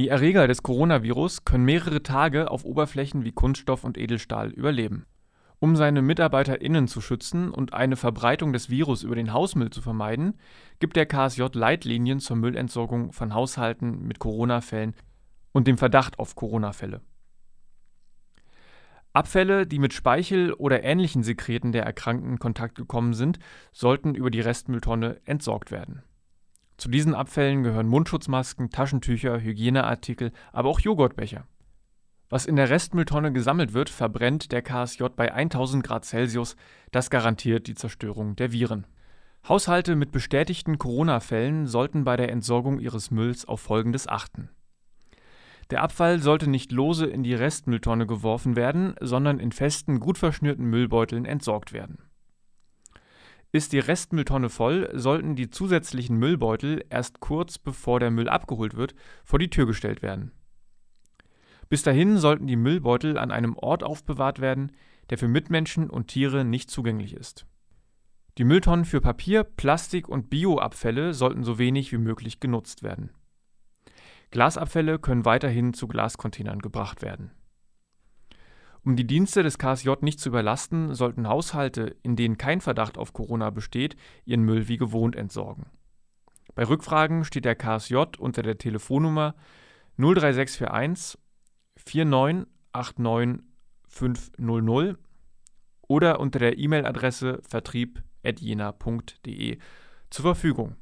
Die Erreger des Coronavirus können mehrere Tage auf Oberflächen wie Kunststoff und Edelstahl überleben. Um seine MitarbeiterInnen zu schützen und eine Verbreitung des Virus über den Hausmüll zu vermeiden, gibt der KSJ Leitlinien zur Müllentsorgung von Haushalten mit Corona-Fällen und dem Verdacht auf Corona-Fälle. Abfälle, die mit Speichel oder ähnlichen Sekreten der Erkrankten in Kontakt gekommen sind, sollten über die Restmülltonne entsorgt werden. Zu diesen Abfällen gehören Mundschutzmasken, Taschentücher, Hygieneartikel, aber auch Joghurtbecher. Was in der Restmülltonne gesammelt wird, verbrennt der KSJ bei 1000 Grad Celsius. Das garantiert die Zerstörung der Viren. Haushalte mit bestätigten Corona-Fällen sollten bei der Entsorgung ihres Mülls auf Folgendes achten. Der Abfall sollte nicht lose in die Restmülltonne geworfen werden, sondern in festen, gut verschnürten Müllbeuteln entsorgt werden. Ist die Restmülltonne voll, sollten die zusätzlichen Müllbeutel erst kurz bevor der Müll abgeholt wird, vor die Tür gestellt werden. Bis dahin sollten die Müllbeutel an einem Ort aufbewahrt werden, der für Mitmenschen und Tiere nicht zugänglich ist. Die Mülltonnen für Papier, Plastik und Bioabfälle sollten so wenig wie möglich genutzt werden. Glasabfälle können weiterhin zu Glascontainern gebracht werden. Um die Dienste des KSJ nicht zu überlasten, sollten Haushalte, in denen kein Verdacht auf Corona besteht, ihren Müll wie gewohnt entsorgen. Bei Rückfragen steht der KSJ unter der Telefonnummer 03641 4989500 oder unter der E-Mail-Adresse vertrieb.jena.de zur Verfügung.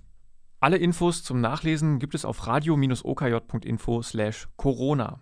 Alle Infos zum Nachlesen gibt es auf radio-okj.info/corona.